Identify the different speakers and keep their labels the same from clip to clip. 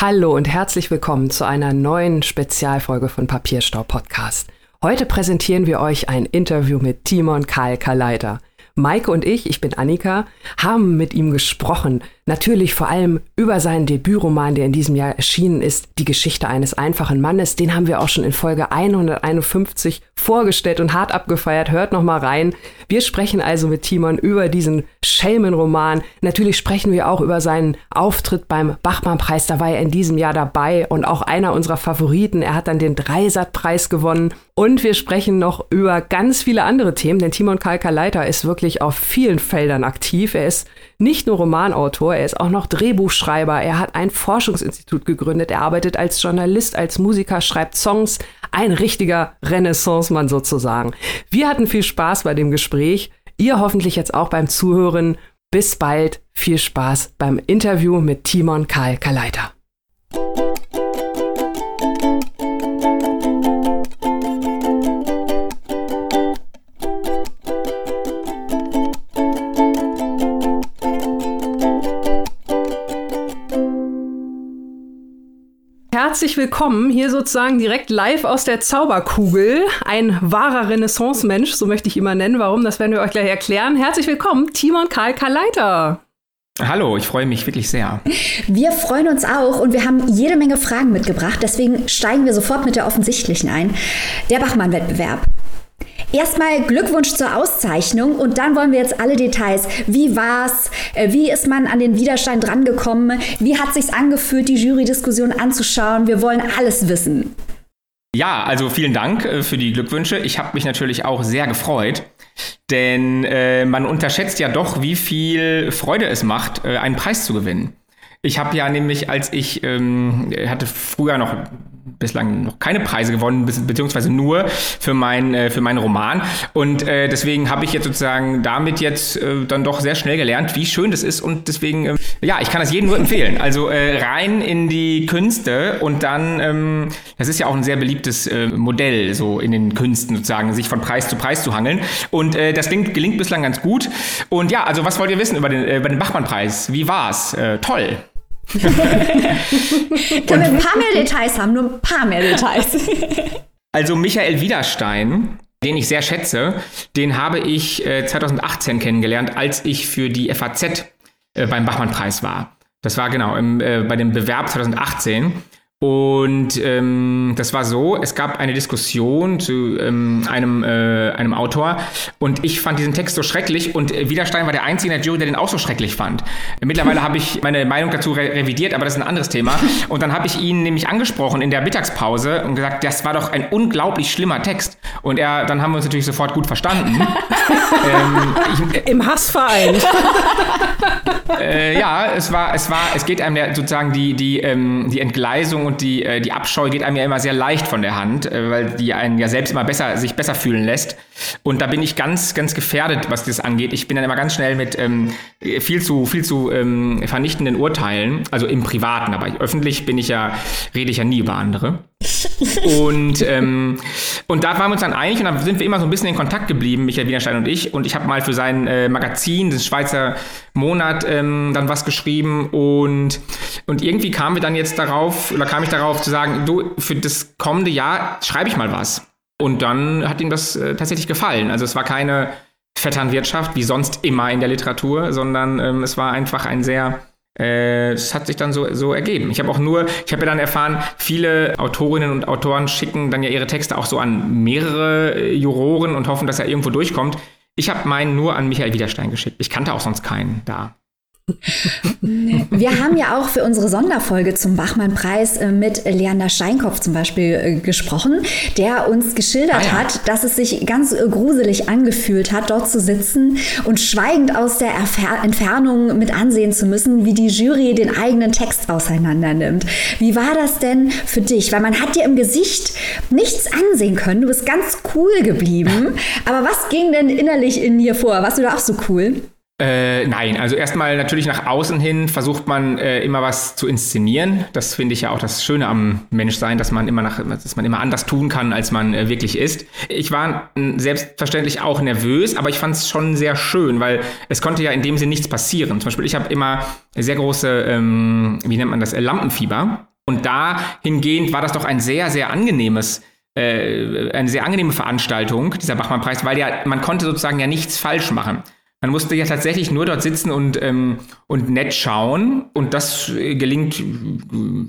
Speaker 1: Hallo und herzlich willkommen zu einer neuen Spezialfolge von Papierstau Podcast. Heute präsentieren wir euch ein Interview mit Timon Karl Kaleiter. Maike und ich, ich bin Annika, haben mit ihm gesprochen. Natürlich vor allem über seinen Debütroman, der in diesem Jahr erschienen ist, Die Geschichte eines einfachen Mannes. Den haben wir auch schon in Folge 151 vorgestellt und hart abgefeiert. Hört noch mal rein. Wir sprechen also mit Timon über diesen Schelmenroman. Natürlich sprechen wir auch über seinen Auftritt beim Bachmann-Preis. Da war er in diesem Jahr dabei und auch einer unserer Favoriten. Er hat dann den Dreisat-Preis gewonnen. Und wir sprechen noch über ganz viele andere Themen, denn Timon Kalkaleiter ist wirklich auf vielen Feldern aktiv. Er ist nicht nur Romanautor, er ist auch noch Drehbuchschreiber. Er hat ein Forschungsinstitut gegründet. Er arbeitet als Journalist, als Musiker, schreibt Songs. Ein richtiger Renaissance-Mann sozusagen. Wir hatten viel Spaß bei dem Gespräch. Ihr hoffentlich jetzt auch beim Zuhören. Bis bald. Viel Spaß beim Interview mit Timon Karl Kaleiter. Herzlich willkommen hier sozusagen direkt live aus der Zauberkugel. Ein wahrer Renaissance-Mensch, so möchte ich ihn mal nennen. Warum, das werden wir euch gleich erklären. Herzlich willkommen, Timon Karl Kaleiter.
Speaker 2: Hallo, ich freue mich wirklich sehr.
Speaker 3: Wir freuen uns auch und wir haben jede Menge Fragen mitgebracht. Deswegen steigen wir sofort mit der offensichtlichen ein. Der Bachmann-Wettbewerb. Erstmal Glückwunsch zur Auszeichnung und dann wollen wir jetzt alle Details. Wie war's? Äh, wie ist man an den Widerstein drangekommen? Wie hat sich's angefühlt, die Jurydiskussion anzuschauen? Wir wollen alles wissen.
Speaker 2: Ja, also vielen Dank äh, für die Glückwünsche. Ich habe mich natürlich auch sehr gefreut, denn äh, man unterschätzt ja doch, wie viel Freude es macht, äh, einen Preis zu gewinnen. Ich habe ja nämlich, als ich ähm, hatte früher noch bislang noch keine Preise gewonnen, beziehungsweise nur für, mein, äh, für meinen Roman. Und äh, deswegen habe ich jetzt sozusagen damit jetzt äh, dann doch sehr schnell gelernt, wie schön das ist. Und deswegen, äh, ja, ich kann das jedem nur empfehlen. Also äh, rein in die Künste und dann, ähm, das ist ja auch ein sehr beliebtes äh, Modell, so in den Künsten sozusagen, sich von Preis zu Preis zu hangeln. Und äh, das gelingt, gelingt bislang ganz gut. Und ja, also was wollt ihr wissen über den, äh, über den Bachmann-Preis? Wie war's? Äh, toll.
Speaker 3: Können wir ein paar mehr Details haben? Nur ein paar mehr Details.
Speaker 2: Also Michael Widerstein, den ich sehr schätze, den habe ich äh, 2018 kennengelernt, als ich für die FAZ äh, beim Bachmann-Preis war. Das war genau im, äh, bei dem Bewerb 2018. Und ähm, das war so, es gab eine Diskussion zu ähm, einem, äh, einem Autor und ich fand diesen Text so schrecklich und Widerstein war der Einzige in der Jury, der den auch so schrecklich fand. Mittlerweile habe ich meine Meinung dazu re revidiert, aber das ist ein anderes Thema. Und dann habe ich ihn nämlich angesprochen in der Mittagspause und gesagt, das war doch ein unglaublich schlimmer Text. Und er, dann haben wir uns natürlich sofort gut verstanden.
Speaker 1: ähm, ich, Im Hassverein.
Speaker 2: äh, ja, es war, es war, es geht einem ja sozusagen die, die, ähm, die Entgleisung und die, äh, die Abscheu geht einem ja immer sehr leicht von der Hand, äh, weil die einen ja selbst immer besser, sich besser fühlen lässt. Und da bin ich ganz, ganz gefährdet, was das angeht. Ich bin dann immer ganz schnell mit ähm, viel zu, viel zu ähm, vernichtenden Urteilen, also im Privaten, aber öffentlich bin ich ja, rede ich ja nie über andere. und, ähm, und da waren wir uns dann einig und da sind wir immer so ein bisschen in Kontakt geblieben, Michael Wienerstein und ich. Und ich habe mal für sein äh, Magazin, das Schweizer Monat, ähm, dann was geschrieben und, und irgendwie kamen wir dann jetzt darauf, oder kam ich darauf zu sagen, du, für das kommende Jahr schreibe ich mal was. Und dann hat ihm das äh, tatsächlich gefallen. Also es war keine Vetternwirtschaft wie sonst immer in der Literatur, sondern ähm, es war einfach ein sehr äh, es hat sich dann so, so ergeben. Ich habe auch nur, ich habe ja dann erfahren, viele Autorinnen und Autoren schicken dann ja ihre Texte auch so an mehrere äh, Juroren und hoffen, dass er irgendwo durchkommt. Ich habe meinen nur an Michael Widerstein geschickt. Ich kannte auch sonst keinen da.
Speaker 3: Wir haben ja auch für unsere Sonderfolge zum Bachmann-Preis äh, mit Leander Steinkopf zum Beispiel äh, gesprochen, der uns geschildert ah, ja. hat, dass es sich ganz äh, gruselig angefühlt hat, dort zu sitzen und schweigend aus der Erfer Entfernung mit ansehen zu müssen, wie die Jury den eigenen Text auseinander nimmt. Wie war das denn für dich? Weil man hat dir im Gesicht nichts ansehen können. Du bist ganz cool geblieben. Aber was ging denn innerlich in dir vor? Warst du da auch so cool?
Speaker 2: Äh, nein, also erstmal natürlich nach außen hin versucht man äh, immer was zu inszenieren. Das finde ich ja auch das Schöne am Menschsein, dass man immer nach, dass man immer anders tun kann, als man äh, wirklich ist. Ich war selbstverständlich auch nervös, aber ich fand es schon sehr schön, weil es konnte ja in dem Sinne nichts passieren. Zum Beispiel, ich habe immer sehr große, ähm, wie nennt man das, äh, Lampenfieber. Und dahingehend war das doch ein sehr, sehr angenehmes äh, eine sehr angenehme Veranstaltung, dieser Bachmann-Preis, weil ja, man konnte sozusagen ja nichts falsch machen. Man musste ja tatsächlich nur dort sitzen und, ähm, und nett schauen. Und das äh, gelingt,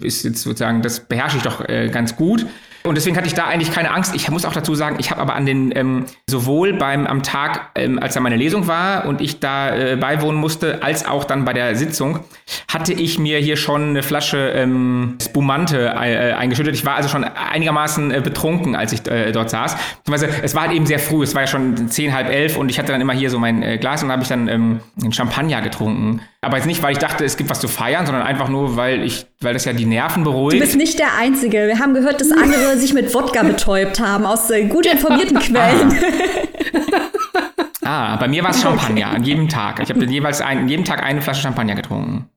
Speaker 2: ist jetzt sozusagen, das beherrsche ich doch äh, ganz gut. Und deswegen hatte ich da eigentlich keine Angst. Ich muss auch dazu sagen, ich habe aber an den, ähm, sowohl beim am Tag, ähm, als da meine Lesung war und ich da äh, beiwohnen musste, als auch dann bei der Sitzung, hatte ich mir hier schon eine Flasche ähm, Spumante äh, eingeschüttet. Ich war also schon einigermaßen äh, betrunken, als ich äh, dort saß. Es war halt eben sehr früh, es war ja schon zehn, halb elf und ich hatte dann immer hier so mein äh, Glas und habe ich dann ähm, einen Champagner getrunken. Aber jetzt nicht, weil ich dachte, es gibt was zu feiern, sondern einfach nur, weil ich, weil das ja die Nerven beruhigt.
Speaker 3: Du bist nicht der Einzige. Wir haben gehört, dass andere sich mit Wodka betäubt haben, aus äh, gut informierten ah. Quellen.
Speaker 2: Ah, bei mir war es Champagner an jedem Tag. Ich habe jeweils ein, jeden Tag eine Flasche Champagner getrunken.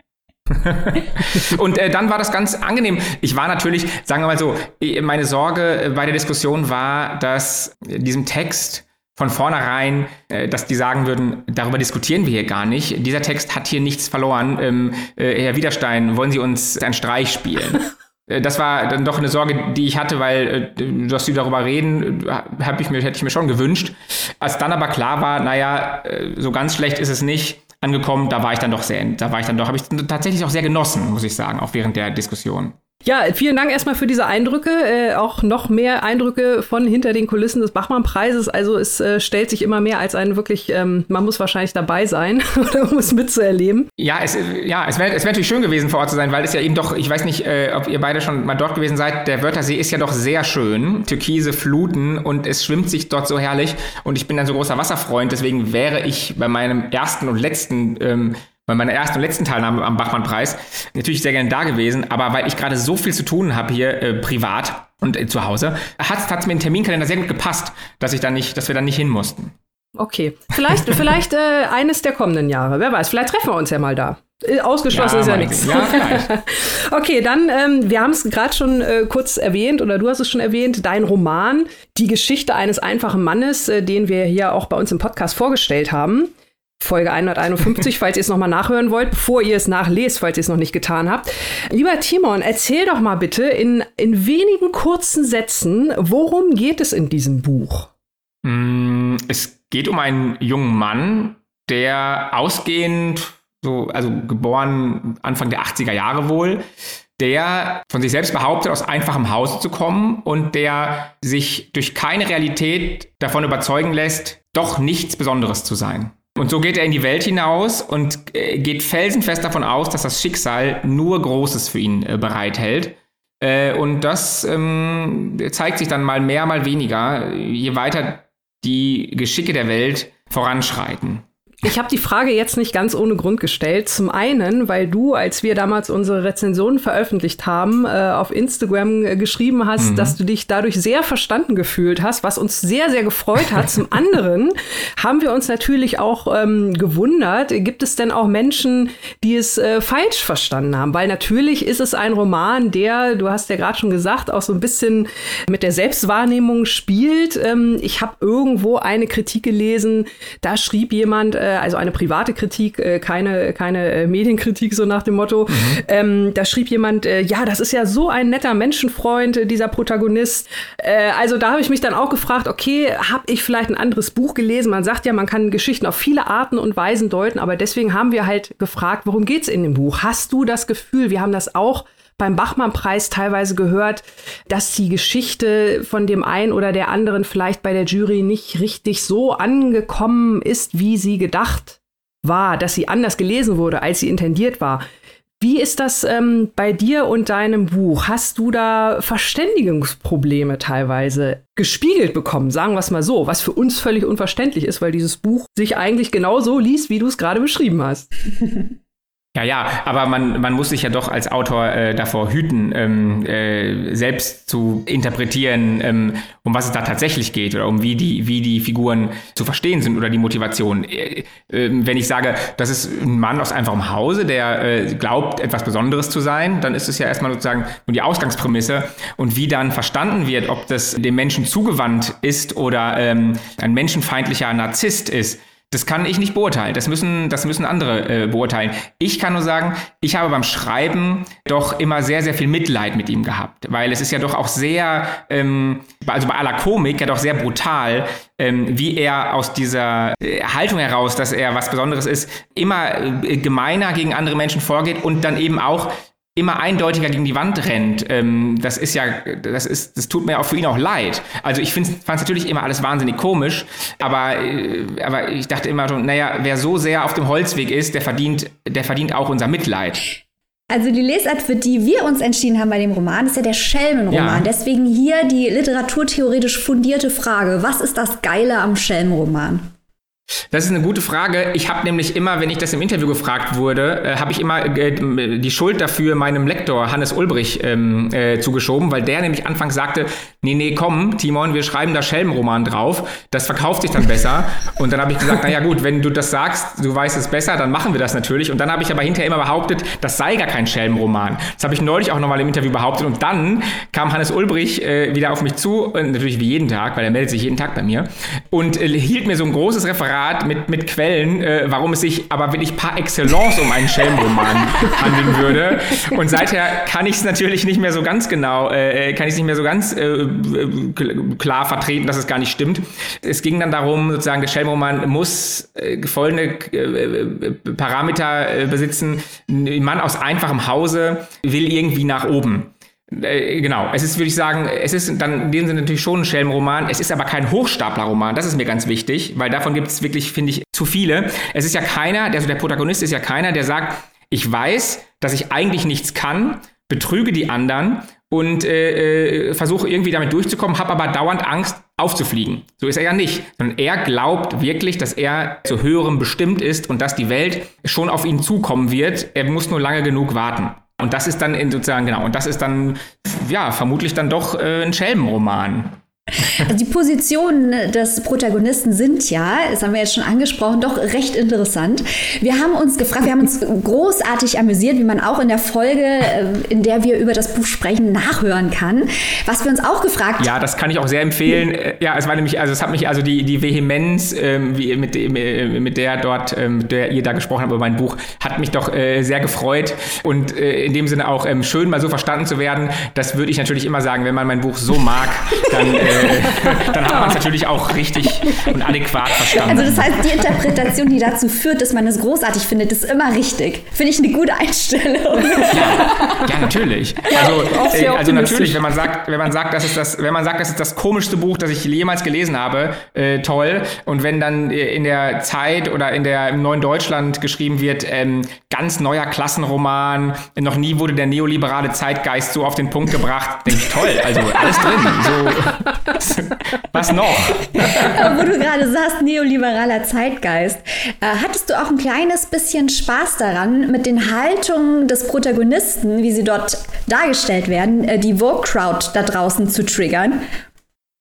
Speaker 2: und äh, dann war das ganz angenehm. Ich war natürlich, sagen wir mal so, meine Sorge äh, bei der Diskussion war, dass diesem Text von vornherein, äh, dass die sagen würden, darüber diskutieren wir hier gar nicht. Dieser Text hat hier nichts verloren. Ähm, äh, Herr Widerstein, wollen Sie uns einen Streich spielen? Äh, das war dann doch eine Sorge, die ich hatte, weil, dass sie darüber reden, hab ich mir, hätte ich mir schon gewünscht. Als dann aber klar war, naja, so ganz schlecht ist es nicht angekommen, da war ich dann doch sehr, da war ich dann doch, habe ich tatsächlich auch sehr genossen, muss ich sagen, auch während der Diskussion.
Speaker 1: Ja, vielen Dank erstmal für diese Eindrücke. Äh, auch noch mehr Eindrücke von hinter den Kulissen des Bachmann-Preises. Also es äh, stellt sich immer mehr als ein wirklich, ähm, man muss wahrscheinlich dabei sein, um es mitzuerleben.
Speaker 2: Ja, es, ja, es wäre es wär natürlich schön gewesen, vor Ort zu sein, weil es ja eben doch, ich weiß nicht, äh, ob ihr beide schon mal dort gewesen seid, der Wörthersee ist ja doch sehr schön. Türkise Fluten und es schwimmt sich dort so herrlich. Und ich bin ein so großer Wasserfreund, deswegen wäre ich bei meinem ersten und letzten ähm, bei meiner ersten und letzten Teilnahme am Bachmann-Preis natürlich sehr gerne da gewesen, aber weil ich gerade so viel zu tun habe hier äh, privat und äh, zu Hause, hat es mir den Terminkalender sehr gut gepasst, dass ich dann nicht, dass wir dann nicht hin mussten.
Speaker 1: Okay, vielleicht, vielleicht äh, eines der kommenden Jahre. Wer weiß, vielleicht treffen wir uns ja mal da. Äh, ausgeschlossen ja, ist ja nichts. Ja, okay, dann, ähm, wir haben es gerade schon äh, kurz erwähnt oder du hast es schon erwähnt, dein Roman, die Geschichte eines einfachen Mannes, äh, den wir hier auch bei uns im Podcast vorgestellt haben. Folge 151, falls ihr es nochmal nachhören wollt, bevor ihr es nachlest, falls ihr es noch nicht getan habt. Lieber Timon, erzähl doch mal bitte in, in wenigen kurzen Sätzen, worum geht es in diesem Buch?
Speaker 2: Mm, es geht um einen jungen Mann, der ausgehend, so, also geboren Anfang der 80er Jahre wohl, der von sich selbst behauptet, aus einfachem Hause zu kommen und der sich durch keine Realität davon überzeugen lässt, doch nichts Besonderes zu sein. Und so geht er in die Welt hinaus und äh, geht felsenfest davon aus, dass das Schicksal nur Großes für ihn äh, bereithält. Äh, und das ähm, zeigt sich dann mal mehr, mal weniger, je weiter die Geschicke der Welt voranschreiten.
Speaker 1: Ich habe die Frage jetzt nicht ganz ohne Grund gestellt. Zum einen, weil du, als wir damals unsere Rezensionen veröffentlicht haben, äh, auf Instagram äh, geschrieben hast, mhm. dass du dich dadurch sehr verstanden gefühlt hast, was uns sehr, sehr gefreut hat. Zum anderen haben wir uns natürlich auch ähm, gewundert, gibt es denn auch Menschen, die es äh, falsch verstanden haben? Weil natürlich ist es ein Roman, der, du hast ja gerade schon gesagt, auch so ein bisschen mit der Selbstwahrnehmung spielt. Ähm, ich habe irgendwo eine Kritik gelesen, da schrieb jemand, äh, also eine private Kritik, äh, keine, keine äh, Medienkritik, so nach dem Motto. Mhm. Ähm, da schrieb jemand, äh, ja, das ist ja so ein netter Menschenfreund, äh, dieser Protagonist. Äh, also da habe ich mich dann auch gefragt, okay, habe ich vielleicht ein anderes Buch gelesen? Man sagt ja, man kann Geschichten auf viele Arten und Weisen deuten, aber deswegen haben wir halt gefragt, worum geht's in dem Buch? Hast du das Gefühl, wir haben das auch beim Bachmann-Preis teilweise gehört, dass die Geschichte von dem einen oder der anderen vielleicht bei der Jury nicht richtig so angekommen ist, wie sie gedacht war, dass sie anders gelesen wurde, als sie intendiert war. Wie ist das ähm, bei dir und deinem Buch? Hast du da Verständigungsprobleme teilweise gespiegelt bekommen, sagen wir es mal so, was für uns völlig unverständlich ist, weil dieses Buch sich eigentlich genau so liest, wie du es gerade beschrieben hast?
Speaker 2: Ja, ja, aber man, man muss sich ja doch als Autor äh, davor hüten, ähm, äh, selbst zu interpretieren, ähm, um was es da tatsächlich geht oder um wie die, wie die Figuren zu verstehen sind oder die Motivation. Äh, äh, wenn ich sage, das ist ein Mann aus einfachem Hause, der äh, glaubt, etwas Besonderes zu sein, dann ist es ja erstmal sozusagen nur die Ausgangsprämisse. Und wie dann verstanden wird, ob das dem Menschen zugewandt ist oder ähm, ein menschenfeindlicher Narzisst ist, Das kann ich nicht beurteilen. Das müssen, das müssen andere äh, beurteilen. Ich kann nur sagen, ich habe beim Schreiben doch immer sehr, sehr viel Mitleid mit ihm gehabt, weil es ist ja doch auch sehr, ähm, also bei aller Komik ja doch sehr brutal, ähm, wie er aus dieser äh, Haltung heraus, dass er was Besonderes ist, immer äh, gemeiner gegen andere Menschen vorgeht und dann eben auch immer eindeutiger gegen die Wand rennt. Ähm, das ist ja, das ist, das tut mir auch für ihn auch leid. Also ich fand es natürlich immer alles wahnsinnig komisch, aber, äh, aber ich dachte immer schon, naja, wer so sehr auf dem Holzweg ist, der verdient, der verdient auch unser Mitleid.
Speaker 3: Also die Lesart, für die wir uns entschieden haben bei dem Roman, ist ja der Schelmenroman. Ja. Deswegen hier die literaturtheoretisch fundierte Frage. Was ist das Geile am Schelmenroman?
Speaker 2: Das ist eine gute Frage. Ich habe nämlich immer, wenn ich das im Interview gefragt wurde, äh, habe ich immer äh, die Schuld dafür meinem Lektor Hannes Ulbrich ähm, äh, zugeschoben, weil der nämlich anfangs sagte, nee, nee, komm, Timon, wir schreiben da Schelmenroman drauf, das verkauft sich dann besser. Und dann habe ich gesagt, naja gut, wenn du das sagst, du weißt es besser, dann machen wir das natürlich. Und dann habe ich aber hinterher immer behauptet, das sei gar kein Schelmenroman. Das habe ich neulich auch nochmal im Interview behauptet. Und dann kam Hannes Ulbrich äh, wieder auf mich zu, natürlich wie jeden Tag, weil er meldet sich jeden Tag bei mir, und äh, hielt mir so ein großes Referat Referat mit, mit Quellen, äh, warum es sich aber wirklich par excellence um einen Schelmenroman handeln würde. Und seither kann ich es natürlich nicht mehr so ganz genau, äh, äh kann ich es nicht mehr so ganz äh, klar vertreten, dass es gar nicht stimmt. Es ging dann darum, sozusagen, der Schelmenroman muss äh, folgende äh, Parameter besitzen. Ein Mann aus einfachem Hause will irgendwie nach oben. Äh, genau, es ist, würde ich sagen, es ist dann in dem Sinne natürlich schon ein Schelmenroman. Es ist aber kein Hochstaplerroman. Das ist mir ganz wichtig, weil davon gibt es wirklich, finde ich, zu viele. Es ist ja keiner, also der Protagonist ist ja keiner, der sagt, ich weiß, dass ich eigentlich nichts kann, betrüge die anderen und äh, äh, versuche irgendwie damit durchzukommen, habe aber dauernd Angst aufzufliegen. So ist er ja nicht, sondern er glaubt wirklich, dass er zu höherem bestimmt ist und dass die Welt schon auf ihn zukommen wird. Er muss nur lange genug warten. Und das ist dann in sozusagen, genau, und das ist dann, ja, vermutlich dann doch äh, ein Schelmenroman.
Speaker 3: Also die Positionen des Protagonisten sind ja, das haben wir jetzt schon angesprochen, doch recht interessant. Wir haben uns gefragt, wir haben uns großartig amüsiert, wie man auch in der Folge, äh, in der wir über das Buch sprechen, nachhören kann. Was wir uns auch gefragt
Speaker 2: Ja, das kann ich auch sehr empfehlen. Ja, es war nämlich, also es hat mich, also die, die Vehemenz, ähm, wie, mit, äh, mit der dort, ähm, der ihr da gesprochen habt über mein Buch, hat mich doch äh, sehr gefreut und äh, in dem Sinne auch ähm, schön mal so verstanden zu werden. Das würde ich natürlich immer sagen, wenn man mein Buch so mag, dann äh, dann hat man es natürlich auch richtig und adäquat verstanden.
Speaker 3: Also das heißt, die Interpretation, die dazu führt, dass man es großartig findet, ist immer richtig. Finde ich eine gute Einstellung.
Speaker 2: Ja, ja natürlich. Also, äh, also natürlich, wenn man sagt, wenn man sagt, das ist das, wenn man sagt, das ist das komischste Buch, das ich jemals gelesen habe, äh, toll. Und wenn dann in der Zeit oder in der im neuen Deutschland geschrieben wird, ähm, ganz neuer Klassenroman, noch nie wurde der neoliberale Zeitgeist so auf den Punkt gebracht, denke ich toll. Also alles drin. So Was noch?
Speaker 3: Wo du gerade sagst, neoliberaler Zeitgeist. Äh, hattest du auch ein kleines bisschen Spaß daran, mit den Haltungen des Protagonisten, wie sie dort dargestellt werden, äh, die Vogue-Crowd da draußen zu triggern?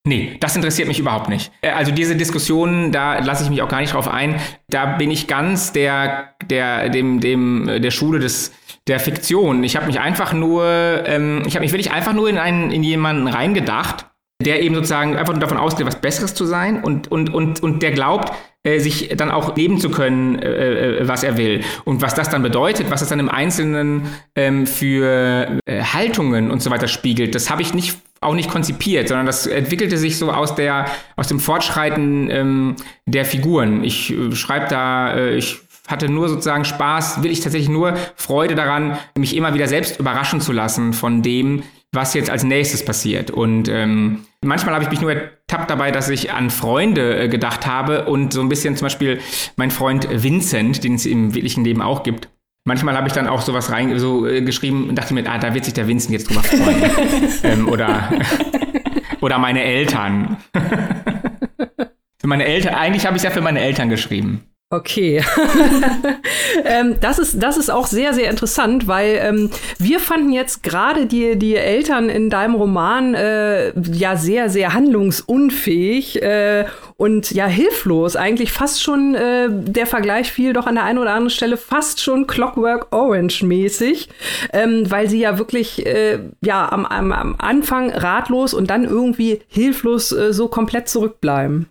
Speaker 2: Nee, das interessiert mich überhaupt nicht. Äh, also diese Diskussionen, da lasse ich mich auch gar nicht drauf ein. Da bin ich ganz der, der, dem, dem, der Schule des, der Fiktion. Ich habe mich einfach nur, ähm, ich habe mich wirklich einfach nur in einen, in jemanden reingedacht der eben sozusagen einfach nur davon ausgeht, was Besseres zu sein und, und, und, und der glaubt, äh, sich dann auch leben zu können, äh, äh, was er will. Und was das dann bedeutet, was das dann im Einzelnen ähm, für äh, Haltungen und so weiter spiegelt, das habe ich nicht auch nicht konzipiert, sondern das entwickelte sich so aus der aus dem Fortschreiten ähm, der Figuren. Ich äh, schreibe da, äh, ich hatte nur sozusagen Spaß, will ich tatsächlich nur Freude daran, mich immer wieder selbst überraschen zu lassen von dem, was jetzt als nächstes passiert. Und ähm, manchmal habe ich mich nur ertappt dabei, dass ich an Freunde äh, gedacht habe und so ein bisschen zum Beispiel mein Freund Vincent, den es im wirklichen Leben auch gibt. Manchmal habe ich dann auch sowas rein so äh, geschrieben und dachte mir, ah, da wird sich der Vincent jetzt drüber freuen. ähm, oder, oder meine Eltern. für meine Eltern, eigentlich habe ich es ja für meine Eltern geschrieben.
Speaker 1: Okay. ähm, das, ist, das ist auch sehr, sehr interessant, weil ähm, wir fanden jetzt gerade die, die Eltern in deinem Roman äh, ja sehr, sehr handlungsunfähig äh, und ja hilflos. Eigentlich fast schon, äh, der Vergleich fiel doch an der einen oder anderen Stelle fast schon Clockwork Orange mäßig, ähm, weil sie ja wirklich äh, ja am, am, am Anfang ratlos und dann irgendwie hilflos äh, so komplett zurückbleiben.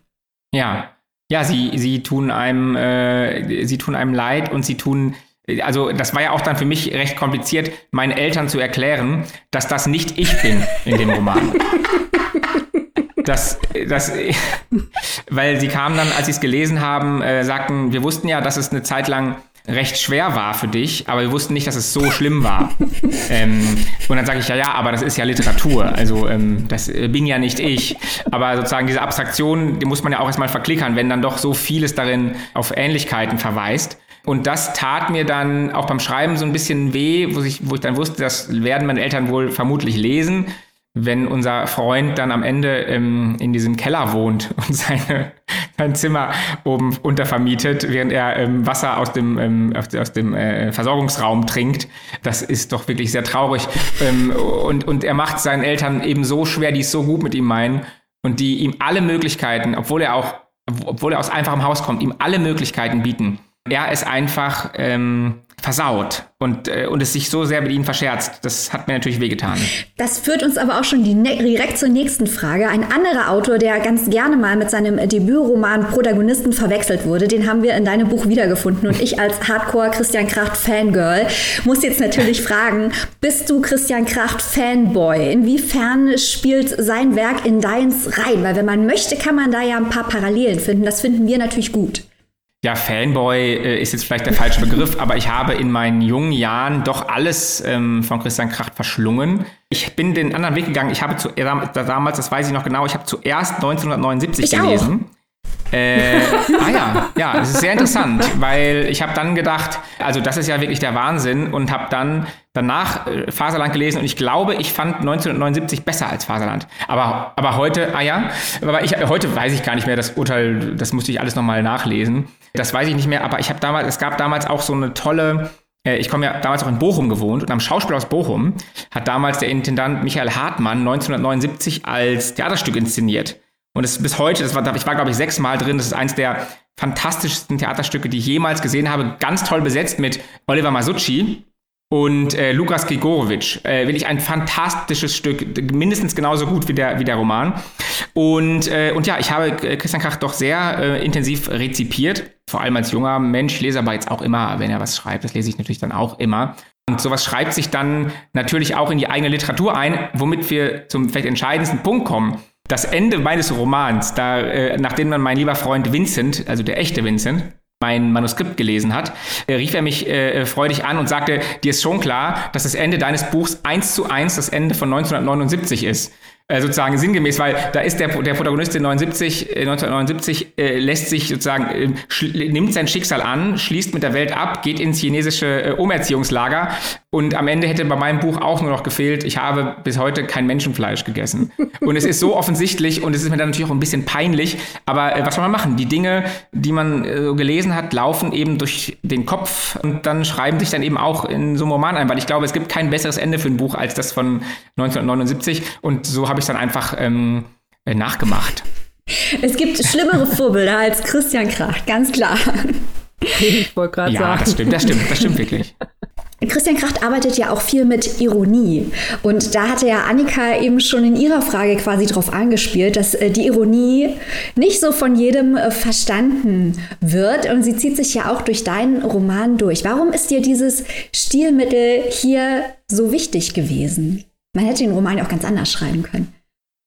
Speaker 2: Ja, ja, sie, sie tun einem, äh, sie tun einem leid und sie tun also das war ja auch dann für mich recht kompliziert, meinen Eltern zu erklären, dass das nicht ich bin in dem Roman. Das, das, weil sie kamen dann, als sie es gelesen haben, äh, sagten, wir wussten ja, dass es eine Zeit lang recht schwer war für dich, aber wir wussten nicht, dass es so schlimm war. ähm, und dann sage ich, ja, ja, aber das ist ja Literatur, also ähm, das bin ja nicht ich. Aber sozusagen diese Abstraktion, die muss man ja auch erstmal verklickern, wenn dann doch so vieles darin auf Ähnlichkeiten verweist. Und das tat mir dann auch beim Schreiben so ein bisschen weh, wo ich, wo ich dann wusste, das werden meine Eltern wohl vermutlich lesen, wenn unser Freund dann am Ende ähm, in diesem Keller wohnt und seine, sein Zimmer oben untervermietet, während er ähm, Wasser aus dem, ähm, aus dem äh, Versorgungsraum trinkt. Das ist doch wirklich sehr traurig. Ähm, und, und er macht seinen Eltern eben so schwer, die es so gut mit ihm meinen und die ihm alle Möglichkeiten, obwohl er auch, obwohl er aus einfachem Haus kommt, ihm alle Möglichkeiten bieten er ist einfach ähm, versaut und, äh, und es sich so sehr mit ihnen verscherzt. Das hat mir natürlich wehgetan.
Speaker 3: Das führt uns aber auch schon direkt zur nächsten Frage. Ein anderer Autor, der ganz gerne mal mit seinem Debütroman Protagonisten verwechselt wurde, den haben wir in deinem Buch wiedergefunden. Und ich als Hardcore Christian Kracht Fangirl muss jetzt natürlich fragen, bist du Christian Kracht Fanboy? Inwiefern spielt sein Werk in deins rein? Weil wenn man möchte, kann man da ja ein paar Parallelen finden. Das finden wir natürlich gut
Speaker 2: ja, Fanboy äh, ist jetzt vielleicht der falsche Begriff, aber ich habe in meinen jungen Jahren doch alles ähm, von Christian Kracht verschlungen. Ich bin den anderen Weg gegangen. Ich habe zu, äh, damals, das weiß ich noch genau, ich habe zuerst 1979 ich gelesen. Auch. Äh, ah ja, ja, das ist sehr interessant, weil ich habe dann gedacht, also das ist ja wirklich der Wahnsinn und habe dann danach äh, Faserland gelesen und ich glaube, ich fand 1979 besser als Faserland. Aber, aber heute, ah ja, aber ich, heute weiß ich gar nicht mehr das Urteil, das musste ich alles nochmal nachlesen. Das weiß ich nicht mehr, aber ich habe damals, es gab damals auch so eine tolle äh, ich komme ja damals auch in Bochum gewohnt und am Schauspiel aus Bochum hat damals der Intendant Michael Hartmann 1979 als Theaterstück inszeniert. Und es bis heute, das war, ich war, glaube ich, sechsmal drin. Das ist eins der fantastischsten Theaterstücke, die ich jemals gesehen habe. Ganz toll besetzt mit Oliver Masucci und äh, Lukas Grigorowitsch. Äh, wirklich ein fantastisches Stück, mindestens genauso gut wie der, wie der Roman. Und, äh, und ja, ich habe äh, Christian Krach doch sehr äh, intensiv rezipiert, vor allem als junger Mensch. Ich lese aber jetzt auch immer, wenn er was schreibt, das lese ich natürlich dann auch immer. Und sowas schreibt sich dann natürlich auch in die eigene Literatur ein, womit wir zum vielleicht entscheidendsten Punkt kommen das Ende meines Romans, da, äh, nachdem dann mein lieber Freund Vincent, also der echte Vincent, mein Manuskript gelesen hat, äh, rief er mich äh, freudig an und sagte, dir ist schon klar, dass das Ende deines Buchs eins zu eins das Ende von 1979 ist. Äh, sozusagen sinngemäß, weil da ist der, der Protagonist in 79, 1979 äh, lässt sich sozusagen, äh, nimmt sein Schicksal an, schließt mit der Welt ab, geht ins chinesische äh, Umerziehungslager und am Ende hätte bei meinem Buch auch nur noch gefehlt, ich habe bis heute kein Menschenfleisch gegessen. Und es ist so offensichtlich und es ist mir dann natürlich auch ein bisschen peinlich, aber äh, was soll man machen? Die Dinge, die man äh, gelesen hat, laufen eben durch den Kopf und dann schreiben sich dann eben auch in so einem Roman ein, weil ich glaube, es gibt kein besseres Ende für ein Buch als das von 1979 und so habe ich es dann einfach ähm, äh, nachgemacht.
Speaker 3: Es gibt schlimmere Vorbilder als Christian Krach, ganz klar.
Speaker 1: Ich wollte gerade
Speaker 2: ja,
Speaker 1: sagen.
Speaker 2: Ja, das stimmt, das stimmt, das stimmt wirklich.
Speaker 3: Christian Kracht arbeitet ja auch viel mit Ironie. Und da hatte ja Annika eben schon in ihrer Frage quasi drauf angespielt, dass äh, die Ironie nicht so von jedem äh, verstanden wird. Und sie zieht sich ja auch durch deinen Roman durch. Warum ist dir dieses Stilmittel hier so wichtig gewesen? Man hätte den Roman ja auch ganz anders schreiben können.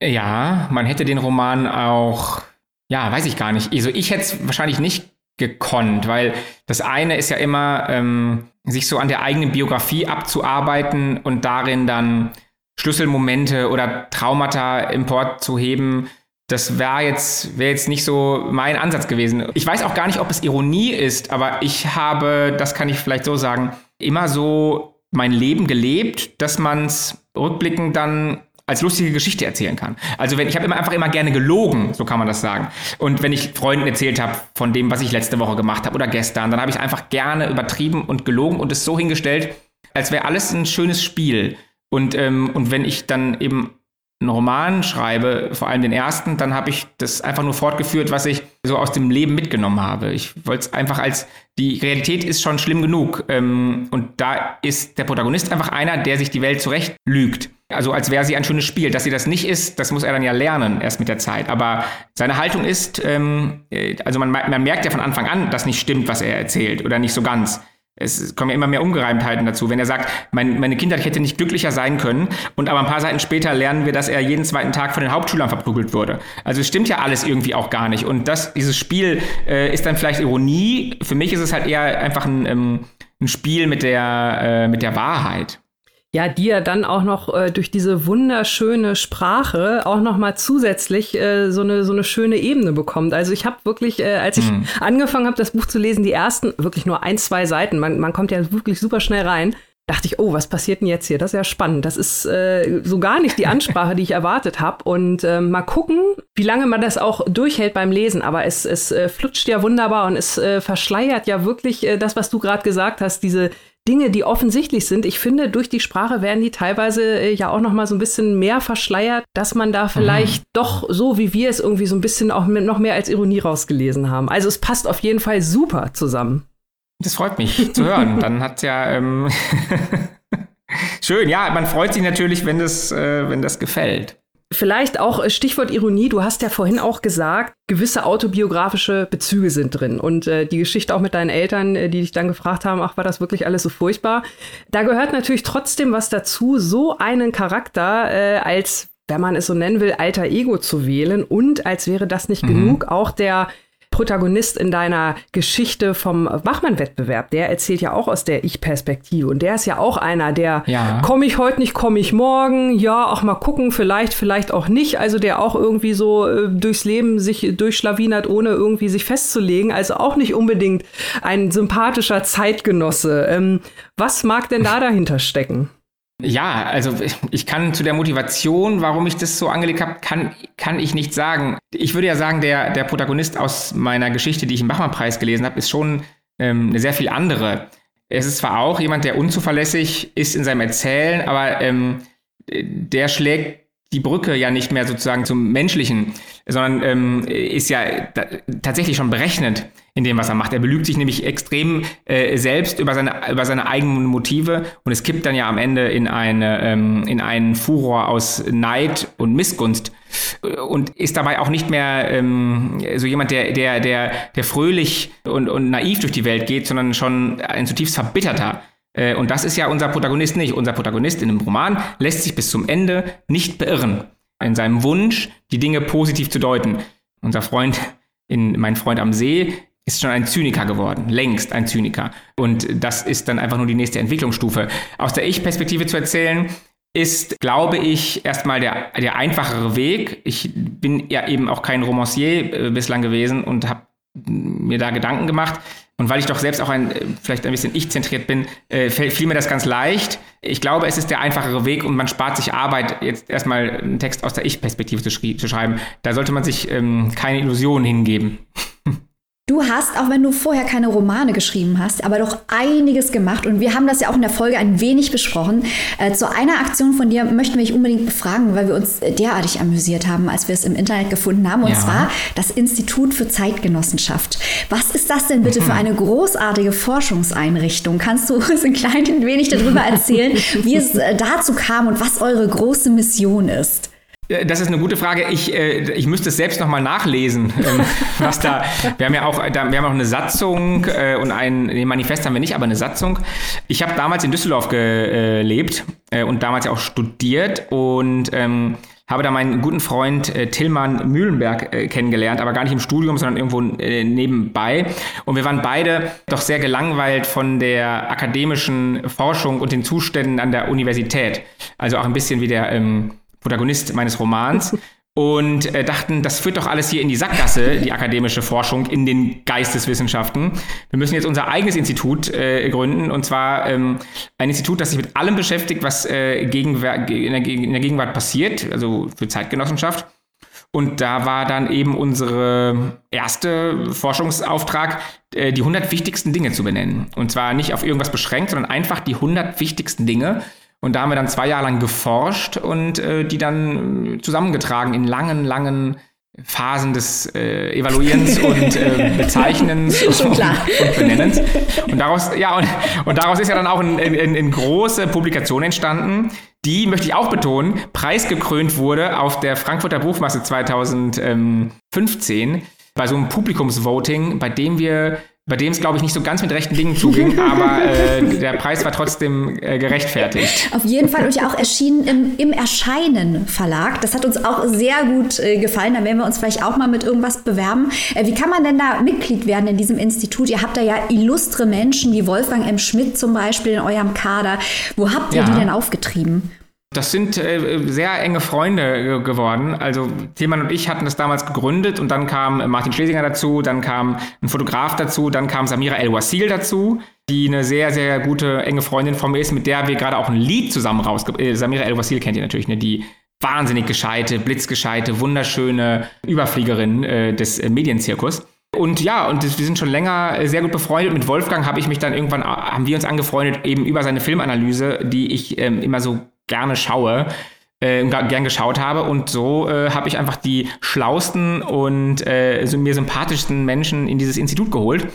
Speaker 2: Ja, man hätte den Roman auch, ja, weiß ich gar nicht. Also ich hätte es wahrscheinlich nicht gekonnt, weil das eine ist ja immer, ähm, sich so an der eigenen Biografie abzuarbeiten und darin dann Schlüsselmomente oder Traumata import zu heben. Das wäre jetzt, wäre jetzt nicht so mein Ansatz gewesen. Ich weiß auch gar nicht, ob es Ironie ist, aber ich habe, das kann ich vielleicht so sagen, immer so mein Leben gelebt, dass man es rückblickend dann als lustige Geschichte erzählen kann. Also wenn ich habe immer einfach immer gerne gelogen, so kann man das sagen. Und wenn ich Freunden erzählt habe von dem, was ich letzte Woche gemacht habe oder gestern, dann habe ich einfach gerne übertrieben und gelogen und es so hingestellt, als wäre alles ein schönes Spiel. Und ähm, und wenn ich dann eben einen Roman schreibe, vor allem den ersten, dann habe ich das einfach nur fortgeführt, was ich so aus dem Leben mitgenommen habe. Ich wollte es einfach als, die Realität ist schon schlimm genug. Ähm, und da ist der Protagonist einfach einer, der sich die Welt zurecht lügt. Also als wäre sie ein schönes Spiel. Dass sie das nicht ist, das muss er dann ja lernen, erst mit der Zeit. Aber seine Haltung ist, ähm, äh, also man, man merkt ja von Anfang an, dass nicht stimmt, was er erzählt oder nicht so ganz. Es kommen ja immer mehr Ungereimtheiten dazu. Wenn er sagt, mein, meine Kindheit hätte nicht glücklicher sein können und aber ein paar Seiten später lernen wir, dass er jeden zweiten Tag von den Hauptschülern verprügelt wurde. Also es stimmt ja alles irgendwie auch gar nicht. Und das, dieses Spiel äh, ist dann vielleicht Ironie. Für mich ist es halt eher einfach ein, ähm, ein Spiel mit der, äh, mit der Wahrheit.
Speaker 1: Ja, die ja dann auch noch äh, durch diese wunderschöne Sprache auch noch mal zusätzlich äh, so eine so eine schöne Ebene bekommt. Also ich habe wirklich, äh, als ich mhm. angefangen habe, das Buch zu lesen, die ersten wirklich nur ein zwei Seiten, man, man kommt ja wirklich super schnell rein, dachte ich, oh, was passiert denn jetzt hier? Das ist ja spannend. Das ist äh, so gar nicht die Ansprache, die ich erwartet habe. Und äh, mal gucken, wie lange man das auch durchhält beim Lesen. Aber es, es äh, flutscht ja wunderbar und es äh, verschleiert ja wirklich äh, das, was du gerade gesagt hast, diese Dinge, die offensichtlich sind. Ich finde, durch die Sprache werden die teilweise äh, ja auch noch mal so ein bisschen mehr verschleiert, dass man da vielleicht mhm. doch so, wie wir es irgendwie so ein bisschen auch mit, noch mehr als Ironie rausgelesen haben. Also es passt auf jeden Fall super zusammen.
Speaker 2: Das freut mich zu hören. Dann hat ja ähm schön. Ja, man freut sich natürlich, wenn das, äh, wenn das gefällt.
Speaker 1: Vielleicht auch äh, Stichwort Ironie. Du hast ja vorhin auch gesagt, gewisse autobiografische Bezüge sind drin. Und äh, die Geschichte auch mit deinen Eltern, äh, die dich dann gefragt haben, ach, war das wirklich alles so furchtbar? Da gehört natürlich trotzdem was dazu, so einen Charakter äh, als wenn man es so nennen will, alter Ego zu wählen und als wäre das nicht mhm. genug, auch der Protagonist in deiner Geschichte vom Wachmann-Wettbewerb, der erzählt ja auch aus der Ich-Perspektive. Und der ist ja auch einer, der ja. komme ich heute nicht, komme ich morgen, ja, auch mal gucken, vielleicht, vielleicht auch nicht. Also der auch irgendwie so äh, durchs Leben sich durchschlawinert, ohne irgendwie sich festzulegen. Also auch nicht unbedingt ein sympathischer Zeitgenosse. Ähm, was mag denn da dahinter stecken?
Speaker 2: Ja, also ich kann zu der Motivation, warum ich das so angelegt habe, kann, kann ich nicht sagen. Ich würde ja sagen, der, der Protagonist aus meiner Geschichte, die ich im Bachmann-Preis gelesen habe, ist schon ähm, eine sehr viel andere. Es ist zwar auch jemand, der unzuverlässig ist in seinem Erzählen, aber ähm, der schlägt die Brücke ja nicht mehr sozusagen zum Menschlichen, sondern ähm, ist ja tatsächlich schon berechnend in dem, was er macht. Er belügt sich nämlich extrem äh, selbst über seine, über seine eigenen Motive und es kippt dann ja am Ende in, eine, ähm, in einen Furor aus Neid und Missgunst und ist dabei auch nicht mehr ähm, so jemand, der, der, der, der fröhlich und, und naiv durch die Welt geht, sondern schon ein zutiefst verbitterter äh, und das ist ja unser Protagonist nicht. Unser Protagonist in dem Roman lässt sich bis zum Ende nicht beirren. In seinem Wunsch, die Dinge positiv zu deuten. Unser Freund, in Mein Freund am See, ist schon ein Zyniker geworden, längst ein Zyniker. Und das ist dann einfach nur die nächste Entwicklungsstufe. Aus der Ich-Perspektive zu erzählen, ist, glaube ich, erstmal der, der einfachere Weg. Ich bin ja eben auch kein Romancier äh, bislang gewesen und habe mir da Gedanken gemacht. Und weil ich doch selbst auch ein, äh, vielleicht ein bisschen ich-zentriert bin, äh, fiel mir das ganz leicht. Ich glaube, es ist der einfachere Weg und man spart sich Arbeit, jetzt erstmal einen Text aus der Ich-Perspektive zu, zu, schreiben. Da sollte man sich ähm, keine Illusionen hingeben.
Speaker 3: Du hast, auch wenn du vorher keine Romane geschrieben hast, aber doch einiges gemacht und wir haben das ja auch in der Folge ein wenig besprochen. Äh, zu einer Aktion von dir möchten wir dich unbedingt befragen, weil wir uns derartig amüsiert haben, als wir es im Internet gefunden haben. Und ja. zwar das Institut für Zeitgenossenschaft. Was ist das denn bitte für mhm. eine großartige Forschungseinrichtung? Kannst du uns ein klein wenig darüber erzählen, wie es äh, dazu kam und was eure große Mission ist?
Speaker 2: Äh, das ist eine gute Frage. Ich, äh, ich müsste es selbst nochmal nachlesen, ähm, was da. Wir haben ja auch, da, wir haben auch eine Satzung äh, und ein nee, Manifest haben wir nicht, aber eine Satzung. Ich habe damals in Düsseldorf gelebt äh, und damals ja auch studiert und ähm, habe da meinen guten Freund äh, Tillmann Mühlenberg äh, kennengelernt, aber gar nicht im Studium, sondern irgendwo äh, nebenbei. Und wir waren beide doch sehr gelangweilt von der akademischen Forschung und den Zuständen an der Universität. Also auch ein bisschen wie der ähm, Protagonist meines Romans, und äh, dachten, das führt doch alles hier in die Sackgasse, die akademische Forschung in den Geisteswissenschaften. Wir müssen jetzt unser eigenes Institut äh, gründen, und zwar ähm, ein Institut, das sich mit allem beschäftigt, was äh, in, der, in der Gegenwart passiert, also für Zeitgenossenschaft. Und da war dann eben unsere erste Forschungsauftrag, äh, die 100 wichtigsten Dinge zu benennen. Und zwar nicht auf irgendwas beschränkt, sondern einfach die 100 wichtigsten Dinge, und da haben wir dann zwei Jahre lang geforscht und äh, die dann zusammengetragen in langen, langen Phasen des äh, Evaluierens und äh, Bezeichnens und, und, Benennens. Und daraus, ja, und, und daraus ist ja dann auch eine ein, ein große Publikation entstanden, die, möchte ich auch betonen, preisgekrönt wurde auf der Frankfurter Buchmasse 2015 bei so einem Publikumsvoting, bei dem wir bei dem es, glaube ich, nicht so ganz mit rechten Dingen zuging, aber äh, der Preis war trotzdem äh, gerechtfertigt.
Speaker 3: Auf jeden Fall und ja auch erschienen im, im Erscheinen Verlag. Das hat uns auch sehr gut äh, gefallen. Da werden wir uns vielleicht auch mal mit irgendwas bewerben. Äh, wie kann man denn da Mitglied werden in diesem Institut? Ihr habt da ja illustre Menschen wie Wolfgang M. Schmidt zum Beispiel in eurem Kader. Wo habt ihr ja. die denn aufgetrieben?
Speaker 2: Das sind äh, sehr enge Freunde geworden. Also Thielmann und ich hatten das damals gegründet und dann kam Martin Schlesinger dazu, dann kam ein Fotograf dazu, dann kam Samira El-Wasil dazu, die eine sehr, sehr gute, enge Freundin von mir ist, mit der wir gerade auch ein Lied zusammen rausgebracht äh, Samira El-Wasil kennt ihr natürlich, ne? die wahnsinnig gescheite, blitzgescheite, wunderschöne Überfliegerin äh, des äh, Medienzirkus. Und ja, und wir sind schon länger äh, sehr gut befreundet. Mit Wolfgang habe ich mich dann irgendwann, haben wir uns angefreundet, eben über seine Filmanalyse, die ich ähm, immer so gerne schaue, äh, gern geschaut habe. Und so äh, habe ich einfach die schlausten und äh, mir sympathischsten Menschen in dieses Institut geholt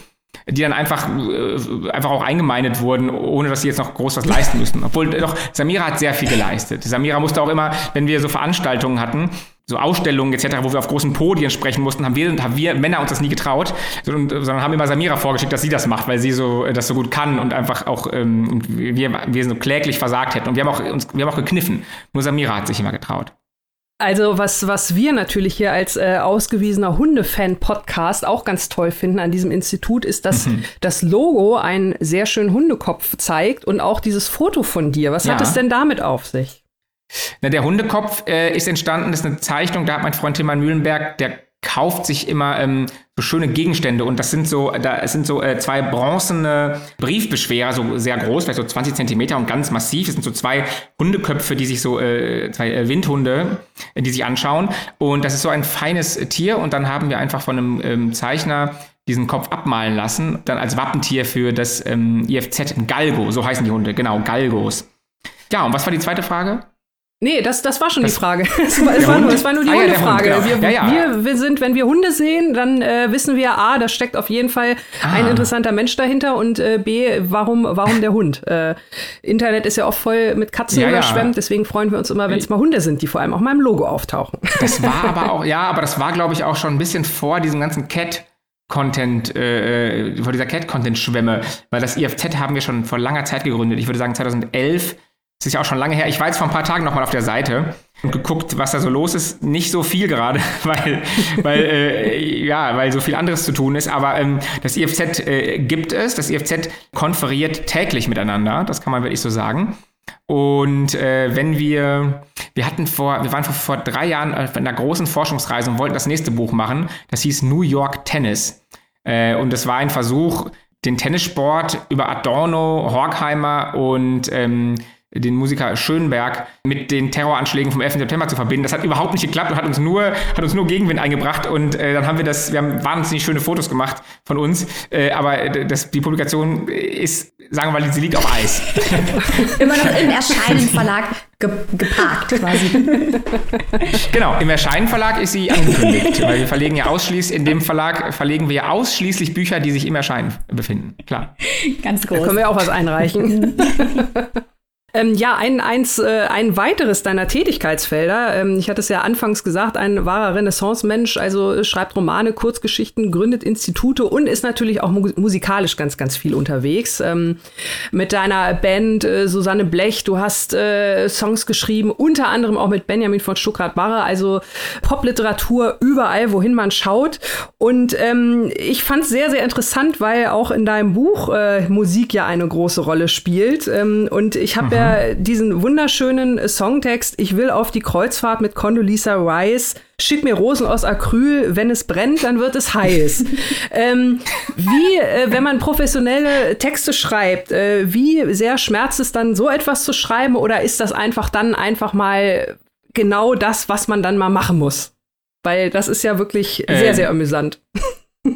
Speaker 2: die dann einfach, äh, einfach auch eingemeindet wurden, ohne dass sie jetzt noch groß was leisten müssten. Obwohl doch, Samira hat sehr viel geleistet. Samira musste auch immer, wenn wir so Veranstaltungen hatten, so Ausstellungen etc., wo wir auf großen Podien sprechen mussten, haben wir, haben wir Männer uns das nie getraut, sondern, haben immer Samira vorgeschickt, dass sie das macht, weil sie so das so gut kann und einfach auch ähm, wir, wir so kläglich versagt hätten. Und wir haben auch uns, wir haben auch gekniffen. Nur Samira hat sich immer getraut.
Speaker 1: Also was, was wir natürlich hier als äh, ausgewiesener Hundefan-Podcast auch ganz toll finden an diesem Institut, ist, dass mhm. das Logo einen sehr schönen Hundekopf zeigt und auch dieses Foto von dir. Was ja. hat es denn damit auf sich?
Speaker 2: Na, der Hundekopf äh, ist entstanden, das ist eine Zeichnung, da hat mein Freund Tilman Mühlenberg, der kauft sich immer ähm, so schöne Gegenstände und das sind so, da sind so äh, zwei bronzene Briefbeschwerer, so sehr groß, vielleicht so 20 Zentimeter und ganz massiv. Es sind so zwei Hundeköpfe, die sich so, äh, zwei äh, Windhunde, äh, die sich anschauen. Und das ist so ein feines Tier und dann haben wir einfach von einem ähm, Zeichner diesen Kopf abmalen lassen, dann als Wappentier für das ähm, IFZ, Galgo, so heißen die Hunde, genau, Galgos. Ja, und was war die zweite Frage?
Speaker 1: Nee, das, das war schon das, die Frage. Es war, es war, nur, es war nur die ah, Hundefrage. Ja, genau. wir, ja, ja. Wir, sind, wenn wir Hunde sehen, dann äh, wissen wir, A, da steckt auf jeden Fall ah. ein interessanter Mensch dahinter und äh, B, warum, warum der Hund? Äh, Internet ist ja oft voll mit Katzen überschwemmt, deswegen freuen wir uns immer, wenn es mal Hunde sind, die vor allem auch mal im Logo auftauchen.
Speaker 2: Das war aber auch, ja, aber das war, glaube ich, auch schon ein bisschen vor diesem ganzen Cat. Content, äh, äh vor dieser Cat-Content-Schwemme, weil das IFZ haben wir schon vor langer Zeit gegründet. Ich würde sagen 2011 das ist ja auch schon lange her. Ich war jetzt vor ein paar Tagen nochmal auf der Seite und geguckt, was da so los ist. Nicht so viel gerade, weil, weil, äh, ja, weil so viel anderes zu tun ist. Aber ähm, das IFZ äh, gibt es. Das IFZ konferiert täglich miteinander. Das kann man wirklich so sagen. Und äh, wenn wir, wir hatten vor, wir waren vor, vor drei Jahren auf einer großen Forschungsreise und wollten das nächste Buch machen. Das hieß New York Tennis. Äh, und das war ein Versuch, den Tennissport über Adorno, Horkheimer und ähm, den Musiker Schönberg mit den Terroranschlägen vom 11. September zu verbinden. Das hat überhaupt nicht geklappt und hat uns nur, hat uns nur Gegenwind eingebracht. Und äh, dann haben wir das, wir haben wahnsinnig schöne Fotos gemacht von uns. Äh, aber das, die Publikation ist, sagen wir mal, sie liegt auf Eis.
Speaker 3: Immer noch im Erscheinen Verlag ge geparkt quasi.
Speaker 2: genau, im Erscheinen Verlag ist sie angekündigt. weil wir verlegen ja ausschließlich, in dem Verlag verlegen wir ja ausschließlich Bücher, die sich im Erscheinen befinden. Klar.
Speaker 1: Ganz groß. Da können wir auch was einreichen. Ähm, ja, ein, eins, äh, ein weiteres deiner Tätigkeitsfelder. Ähm, ich hatte es ja anfangs gesagt, ein wahrer Renaissance-Mensch, also schreibt Romane, Kurzgeschichten, gründet Institute und ist natürlich auch mu musikalisch ganz, ganz viel unterwegs. Ähm, mit deiner Band äh, Susanne Blech, du hast äh, Songs geschrieben, unter anderem auch mit Benjamin von Stuckrad-Barre, also Popliteratur überall, wohin man schaut. Und ähm, ich fand es sehr, sehr interessant, weil auch in deinem Buch äh, Musik ja eine große Rolle spielt. Ähm, und ich habe er diesen wunderschönen Songtext, ich will auf die Kreuzfahrt mit Condoleezza Rice, schick mir Rosen aus Acryl, wenn es brennt, dann wird es heiß. ähm, wie, äh, wenn man professionelle Texte schreibt, äh, wie sehr schmerzt es dann, so etwas zu schreiben oder ist das einfach dann einfach mal genau das, was man dann mal machen muss? Weil das ist ja wirklich ähm. sehr, sehr amüsant.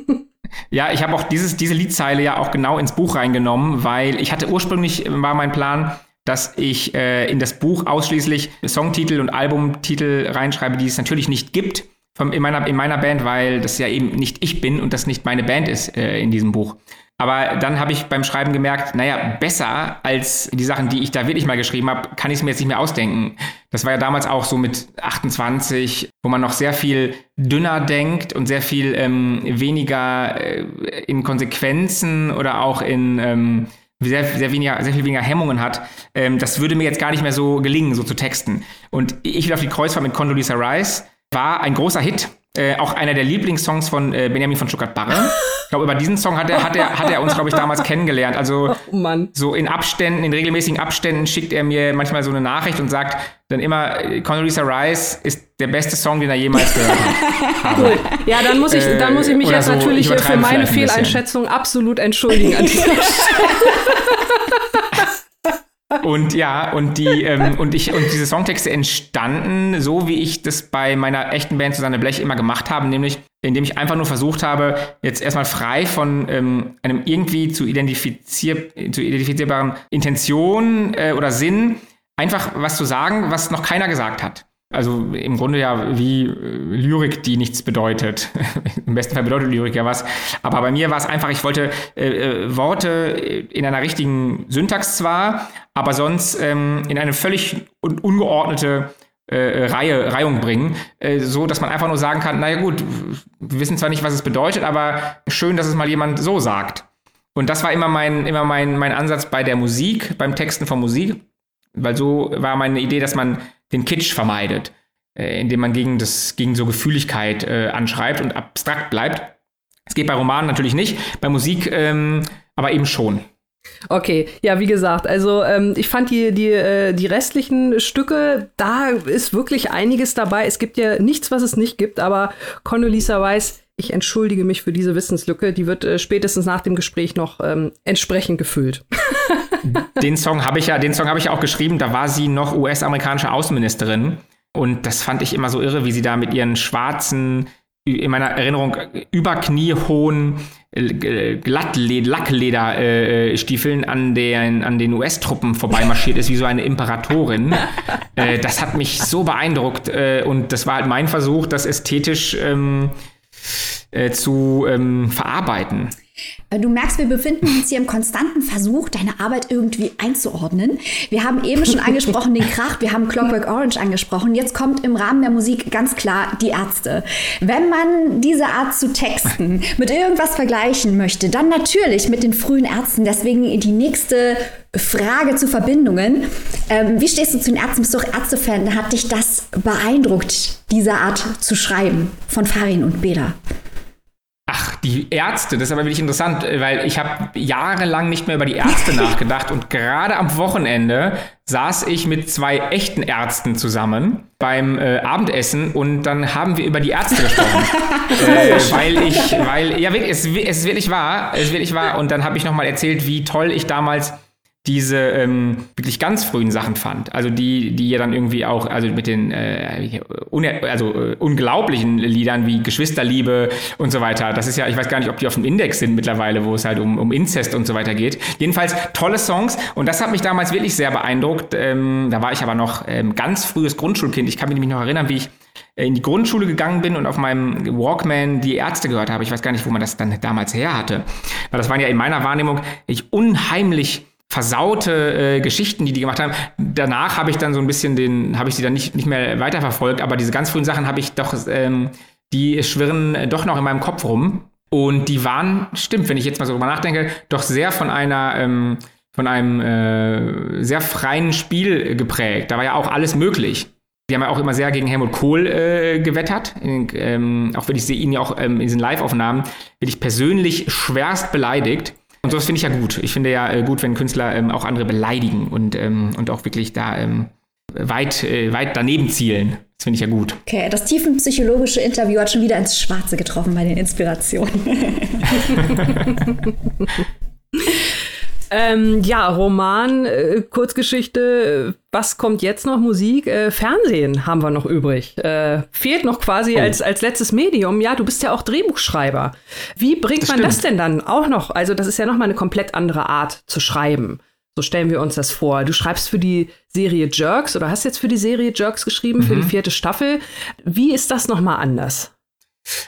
Speaker 2: Ja, ich habe auch dieses, diese Liedzeile ja auch genau ins Buch reingenommen, weil ich hatte ursprünglich, war mein Plan, dass ich äh, in das Buch ausschließlich Songtitel und Albumtitel reinschreibe, die es natürlich nicht gibt, vom, in, meiner, in meiner Band, weil das ja eben nicht ich bin und das nicht meine Band ist äh, in diesem Buch. Aber dann habe ich beim Schreiben gemerkt, naja, besser als die Sachen, die ich da wirklich mal geschrieben habe, kann ich es mir jetzt nicht mehr ausdenken. Das war ja damals auch so mit 28, wo man noch sehr viel dünner denkt und sehr viel ähm, weniger äh, in Konsequenzen oder auch in ähm, sehr, sehr, weniger, sehr viel weniger Hemmungen hat. Ähm, das würde mir jetzt gar nicht mehr so gelingen, so zu texten. Und ich will auf die Kreuzfahrt mit Condoleezza Rice war ein großer Hit. Äh, auch einer der Lieblingssongs von äh, Benjamin von Stuttgart-Barre. Ich glaube, über diesen Song hat er, hat er, hat er uns, glaube ich, damals kennengelernt. Also oh so in Abständen, in regelmäßigen Abständen schickt er mir manchmal so eine Nachricht und sagt dann immer, äh, Condoleezza Rice ist der beste Song, den er jemals gehört hat.
Speaker 1: Cool. Ja, dann muss ich, dann muss ich mich jetzt so natürlich für meine Fehleinschätzung absolut entschuldigen an dieser Stelle.
Speaker 2: Und ja, und die, ähm, und ich, und diese Songtexte entstanden, so wie ich das bei meiner echten Band Susanne Blech immer gemacht habe, nämlich indem ich einfach nur versucht habe, jetzt erstmal frei von ähm, einem irgendwie zu, identifizier zu identifizierbaren Intention äh, oder Sinn, einfach was zu sagen, was noch keiner gesagt hat. Also im Grunde ja wie äh, Lyrik, die nichts bedeutet. Im besten Fall bedeutet Lyrik ja was. Aber bei mir war es einfach, ich wollte äh, äh, Worte in einer richtigen Syntax zwar, aber sonst ähm, in eine völlig un ungeordnete äh, Reihe, Reihung bringen, äh, so dass man einfach nur sagen kann, naja gut, wir wissen zwar nicht, was es bedeutet, aber schön, dass es mal jemand so sagt. Und das war immer mein, immer mein, mein Ansatz bei der Musik, beim Texten von Musik, weil so war meine Idee, dass man den Kitsch vermeidet, äh, indem man gegen, das, gegen so Gefühligkeit äh, anschreibt und abstrakt bleibt. Es geht bei Romanen natürlich nicht, bei Musik ähm, aber eben schon.
Speaker 1: Okay, ja, wie gesagt, also ähm, ich fand die, die, äh, die restlichen Stücke, da ist wirklich einiges dabei. Es gibt ja nichts, was es nicht gibt, aber Condoleezza weiß, ich entschuldige mich für diese Wissenslücke, die wird äh, spätestens nach dem Gespräch noch ähm, entsprechend gefüllt.
Speaker 2: den Song habe ich ja, den Song habe ich auch geschrieben, da war sie noch US-amerikanische Außenministerin und das fand ich immer so irre, wie sie da mit ihren schwarzen in meiner Erinnerung über Knie hohen äh, Lacklederstiefeln äh, an den, an den US-Truppen vorbeimarschiert ist, wie so eine Imperatorin. äh, das hat mich so beeindruckt äh, und das war halt mein Versuch, das ästhetisch ähm, äh, zu ähm, verarbeiten.
Speaker 3: Äh, du merkst, wir befinden uns hier im konstanten Versuch, deine Arbeit irgendwie einzuordnen. Wir haben eben schon angesprochen den Krach, wir haben Clockwork Orange angesprochen. Jetzt kommt im Rahmen der Musik ganz klar die Ärzte. Wenn man diese Art zu texten mit irgendwas vergleichen möchte, dann natürlich mit den frühen Ärzten. Deswegen die nächste Frage zu Verbindungen. Ähm, wie stehst du zu den Ärzten? Bist du auch Ärztefan? Hat dich das beeindruckt, diese Art zu schreiben von Farin und Bela?
Speaker 2: Ach, die Ärzte, das ist aber wirklich interessant, weil ich habe jahrelang nicht mehr über die Ärzte nachgedacht und gerade am Wochenende saß ich mit zwei echten Ärzten zusammen beim äh, Abendessen und dann haben wir über die Ärzte gesprochen. äh, weil ich, weil, ja, es, es ist wirklich wahr, es ist wirklich wahr und dann habe ich nochmal erzählt, wie toll ich damals diese ähm, wirklich ganz frühen Sachen fand. Also die, die ja dann irgendwie auch, also mit den äh, also äh, unglaublichen Liedern wie Geschwisterliebe und so weiter. Das ist ja, ich weiß gar nicht, ob die auf dem Index sind mittlerweile, wo es halt um, um Inzest und so weiter geht. Jedenfalls tolle Songs und das hat mich damals wirklich sehr beeindruckt. Ähm, da war ich aber noch ähm, ganz frühes Grundschulkind. Ich kann mich nämlich noch erinnern, wie ich äh, in die Grundschule gegangen bin und auf meinem Walkman die Ärzte gehört habe. Ich weiß gar nicht, wo man das dann damals her hatte. Weil das waren ja in meiner Wahrnehmung ich unheimlich versaute äh, Geschichten, die die gemacht haben. Danach habe ich dann so ein bisschen den, habe ich sie dann nicht, nicht mehr weiterverfolgt, aber diese ganz frühen Sachen habe ich doch, ähm, die schwirren doch noch in meinem Kopf rum. Und die waren, stimmt, wenn ich jetzt mal so drüber nachdenke, doch sehr von einer, ähm, von einem äh, sehr freien Spiel geprägt. Da war ja auch alles möglich. Die haben ja auch immer sehr gegen Helmut Kohl äh, gewettert. In, ähm, auch wenn ich sehe ihn ja auch ähm, in diesen Live-Aufnahmen, bin ich persönlich schwerst beleidigt. Und sowas finde ich ja gut. Ich finde ja äh, gut, wenn Künstler ähm, auch andere beleidigen und, ähm, und auch wirklich da ähm, weit, äh, weit daneben zielen. Das finde ich ja gut.
Speaker 3: Okay, das tiefenpsychologische Interview hat schon wieder ins Schwarze getroffen bei den Inspirationen.
Speaker 1: Ähm, ja, Roman, äh, Kurzgeschichte, was kommt jetzt noch? Musik, äh, Fernsehen haben wir noch übrig. Äh, fehlt noch quasi oh. als, als letztes Medium. Ja, du bist ja auch Drehbuchschreiber. Wie bringt das man stimmt. das denn dann auch noch? Also, das ist ja noch mal eine komplett andere Art zu schreiben. So stellen wir uns das vor. Du schreibst für die Serie Jerks oder hast jetzt für die Serie Jerks geschrieben, mhm. für die mhm. vierte Staffel. Wie ist das nochmal anders?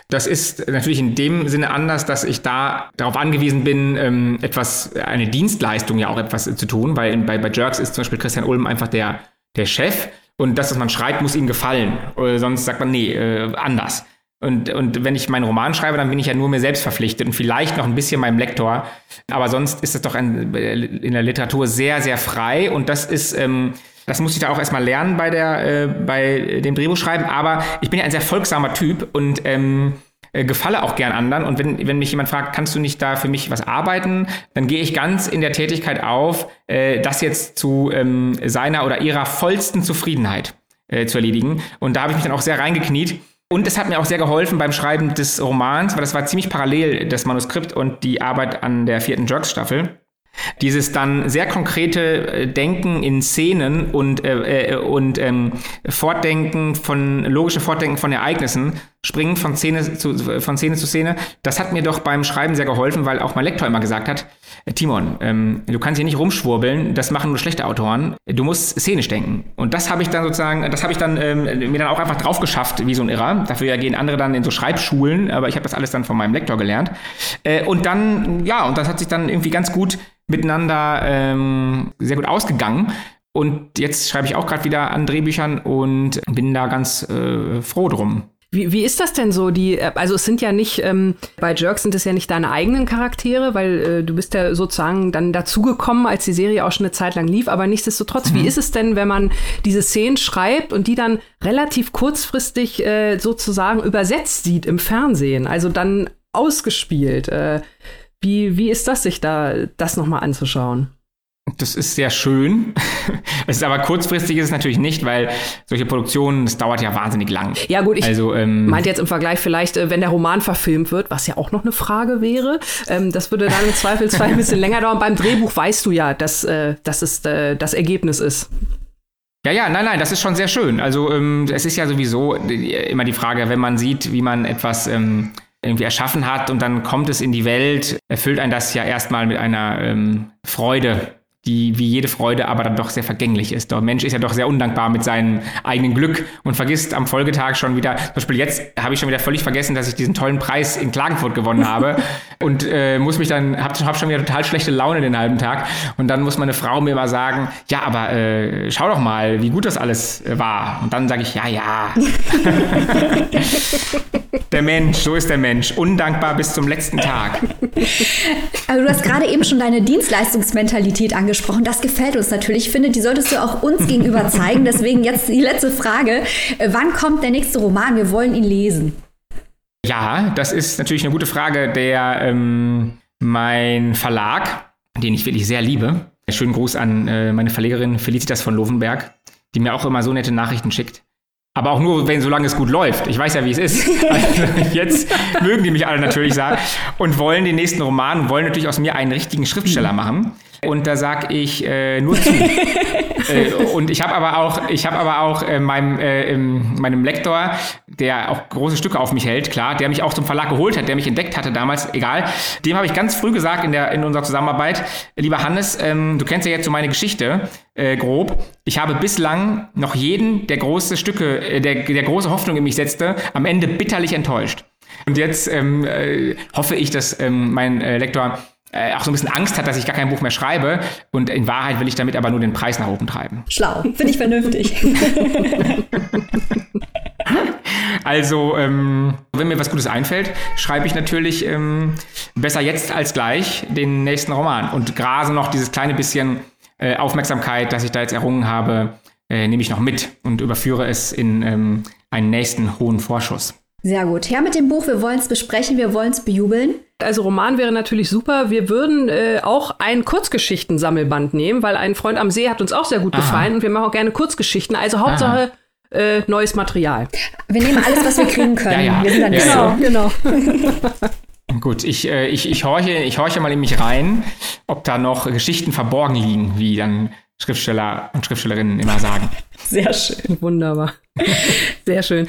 Speaker 2: Das ist natürlich in dem Sinne anders, dass ich da darauf angewiesen bin, ähm, etwas, eine Dienstleistung ja auch etwas zu tun, weil bei, bei Jerks ist zum Beispiel Christian Ulm einfach der, der Chef und das, was man schreibt, muss ihm gefallen. Oder sonst sagt man, nee, äh, anders. Und, und wenn ich meinen Roman schreibe, dann bin ich ja nur mir selbst verpflichtet und vielleicht noch ein bisschen meinem Lektor. Aber sonst ist es doch ein, in der Literatur sehr, sehr frei. Und das ist, ähm, das muss ich da auch erstmal lernen bei, der, äh, bei dem Drehbuchschreiben. Aber ich bin ja ein sehr folgsamer Typ und ähm, äh, gefalle auch gern anderen. Und wenn, wenn mich jemand fragt, kannst du nicht da für mich was arbeiten, dann gehe ich ganz in der Tätigkeit auf, äh, das jetzt zu ähm, seiner oder ihrer vollsten Zufriedenheit äh, zu erledigen. Und da habe ich mich dann auch sehr reingekniet. Und es hat mir auch sehr geholfen beim Schreiben des Romans, weil das war ziemlich parallel, das Manuskript und die Arbeit an der vierten Jerks-Staffel. Dieses dann sehr konkrete äh, Denken in Szenen und, äh, äh, und ähm, Fortdenken von, logische Fortdenken von Ereignissen, springen von Szene zu, von Szene zu Szene, das hat mir doch beim Schreiben sehr geholfen, weil auch mein Lektor immer gesagt hat, äh, Timon, ähm, du kannst hier nicht rumschwurbeln, das machen nur schlechte Autoren, du musst szenisch denken. Und das habe ich dann sozusagen, das habe ich dann ähm, mir dann auch einfach drauf geschafft, wie so ein Irrer. Dafür gehen andere dann in so Schreibschulen, aber ich habe das alles dann von meinem Lektor gelernt. Äh, und dann, ja, und das hat sich dann irgendwie ganz gut miteinander ähm, sehr gut ausgegangen. Und jetzt schreibe ich auch gerade wieder an Drehbüchern und bin da ganz äh, froh drum.
Speaker 1: Wie, wie ist das denn so? Die, äh, also es sind ja nicht, ähm, bei Jerks sind es ja nicht deine eigenen Charaktere, weil äh, du bist ja sozusagen dann dazugekommen, als die Serie auch schon eine Zeit lang lief, aber nichtsdestotrotz, mhm. wie ist es denn, wenn man diese Szenen schreibt und die dann relativ kurzfristig äh, sozusagen übersetzt sieht im Fernsehen, also dann ausgespielt? Äh, wie, wie ist das, sich da das nochmal anzuschauen?
Speaker 2: Das ist sehr schön. es ist aber kurzfristig ist es natürlich nicht, weil solche Produktionen, das dauert ja wahnsinnig lang.
Speaker 1: Ja gut, ich also, ähm, meinte jetzt im Vergleich vielleicht, äh, wenn der Roman verfilmt wird, was ja auch noch eine Frage wäre. Ähm, das würde dann im Zweifelsfall ein bisschen länger dauern. Beim Drehbuch weißt du ja, dass, äh, dass es äh, das Ergebnis ist.
Speaker 2: Ja, ja, nein, nein, das ist schon sehr schön. Also ähm, es ist ja sowieso immer die Frage, wenn man sieht, wie man etwas ähm, irgendwie erschaffen hat und dann kommt es in die Welt, erfüllt ein das ja erstmal mit einer ähm, Freude die wie jede Freude aber dann doch sehr vergänglich ist. Der Mensch ist ja doch sehr undankbar mit seinem eigenen Glück und vergisst am Folgetag schon wieder, zum Beispiel jetzt habe ich schon wieder völlig vergessen, dass ich diesen tollen Preis in Klagenfurt gewonnen habe und äh, muss mich dann, habe hab schon wieder total schlechte Laune den halben Tag und dann muss meine Frau mir immer sagen, ja, aber äh, schau doch mal, wie gut das alles äh, war. Und dann sage ich, ja, ja. der Mensch, so ist der Mensch, undankbar bis zum letzten Tag.
Speaker 3: Also du hast gerade eben schon deine Dienstleistungsmentalität angesprochen angesprochen. Das gefällt uns natürlich. Ich finde, die solltest du auch uns gegenüber zeigen. Deswegen jetzt die letzte Frage. Äh, wann kommt der nächste Roman? Wir wollen ihn lesen.
Speaker 2: Ja, das ist natürlich eine gute Frage. Der ähm, mein Verlag, den ich wirklich sehr liebe. Schönen Gruß an äh, meine Verlegerin Felicitas von Lovenberg, die mir auch immer so nette Nachrichten schickt. Aber auch nur, wenn solange es gut läuft. Ich weiß ja, wie es ist. Also jetzt mögen die mich alle natürlich sagen und wollen den nächsten Roman und wollen natürlich aus mir einen richtigen Schriftsteller machen. Und da sag ich äh, nur zu. äh, und ich habe aber auch, ich habe aber auch äh, meinem, äh, meinem Lektor, der auch große Stücke auf mich hält, klar, der mich auch zum Verlag geholt hat, der mich entdeckt hatte damals, egal. Dem habe ich ganz früh gesagt in der in unserer Zusammenarbeit, lieber Hannes, ähm, du kennst ja jetzt so meine Geschichte äh, grob. Ich habe bislang noch jeden, der große Stücke, äh, der, der große Hoffnung in mich setzte, am Ende bitterlich enttäuscht. Und jetzt ähm, äh, hoffe ich, dass ähm, mein Lektor äh, auch so ein bisschen Angst hat, dass ich gar kein Buch mehr schreibe. Und in Wahrheit will ich damit aber nur den Preis nach oben treiben.
Speaker 3: Schlau, finde ich vernünftig.
Speaker 2: also, ähm, wenn mir was Gutes einfällt, schreibe ich natürlich ähm, besser jetzt als gleich den nächsten Roman und grase noch dieses kleine bisschen äh, Aufmerksamkeit, das ich da jetzt errungen habe, äh, nehme ich noch mit und überführe es in ähm, einen nächsten hohen Vorschuss.
Speaker 3: Sehr gut. Her mit dem Buch, wir wollen es besprechen, wir wollen es bejubeln.
Speaker 1: Also Roman wäre natürlich super. Wir würden äh, auch ein Kurzgeschichten-Sammelband nehmen, weil ein Freund am See hat uns auch sehr gut Aha. gefallen und wir machen auch gerne Kurzgeschichten. Also Hauptsache äh, neues Material.
Speaker 3: Wir nehmen alles, was wir kriegen können. Ja, ja. Wir sind dann
Speaker 1: ja, genau, genau.
Speaker 2: Gut, ich, äh, ich, ich, horche, ich horche mal in mich rein, ob da noch Geschichten verborgen liegen, wie dann Schriftsteller und Schriftstellerinnen immer sagen.
Speaker 1: Sehr schön, wunderbar. Sehr schön.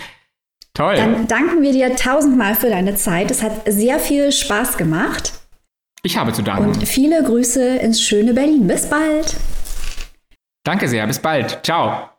Speaker 3: Toll. Dann danken wir dir tausendmal für deine Zeit. Es hat sehr viel Spaß gemacht.
Speaker 2: Ich habe zu danken.
Speaker 3: Und viele Grüße ins schöne Berlin. Bis bald.
Speaker 2: Danke sehr. Bis bald. Ciao.